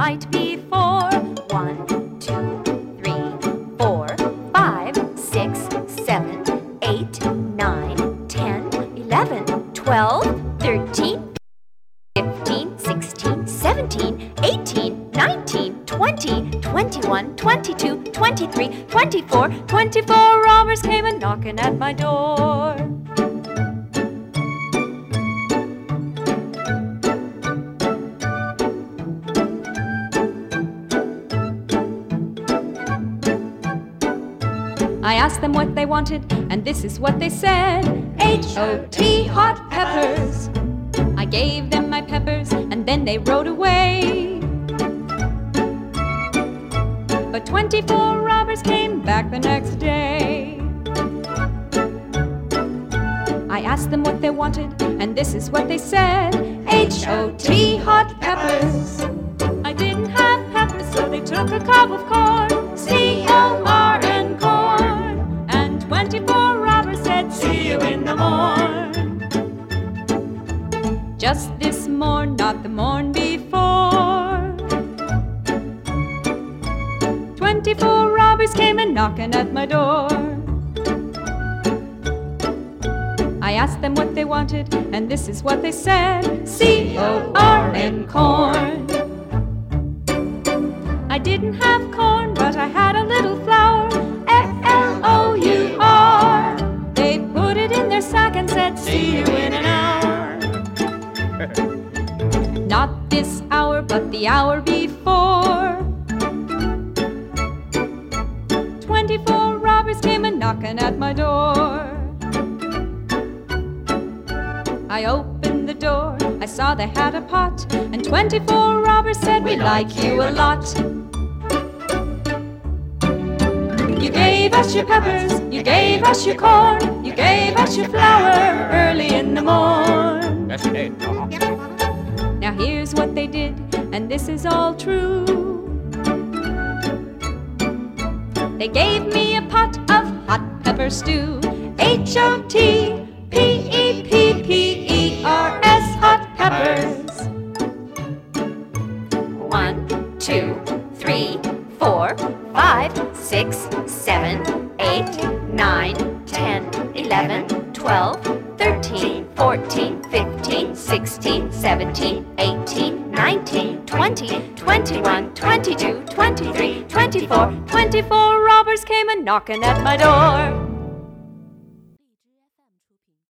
night before. One, two, three, four, five, six, seven, eight, nine, ten, eleven, twelve, thirteen, fifteen, sixteen, seventeen, eighteen, nineteen, twenty, twenty-one, twenty-two, twenty-three, twenty-four, twenty-four robbers came a knocking at my door. I asked them what they wanted, and this is what they said H O T, hot peppers. I gave them my peppers, and then they rode away. But 24 robbers came back the next day. I asked them what they wanted, and this is what they said H O T, hot peppers. I didn't have peppers, so they took a cob of corn. See you in the morn. Just this morn, not the morn before. 24 robbers came a knocking at my door. I asked them what they wanted, and this is what they said C O R N corn. I didn't have corn, but I had a little this hour, but the hour before. Twenty-four robbers came a knocking at my door. I opened the door, I saw they had a pot, and 24 robbers said, We like you a lot. You gave us your peppers, you gave us your corn, you gave us your flour early in the morn. Now here's what they did, and this is all true. They gave me a pot of hot pepper stew. H O T P E P P E R S hot peppers. One, two, three, four, five, six, seven, eight, nine, ten, eleven, twelve, thirteen, fourteen, fifteen, sixteen, seventeen, eighteen, nineteen, twenty, twenty-one, twenty-two, twenty-three, twenty-four, twenty-four robbers came a knocking at my door.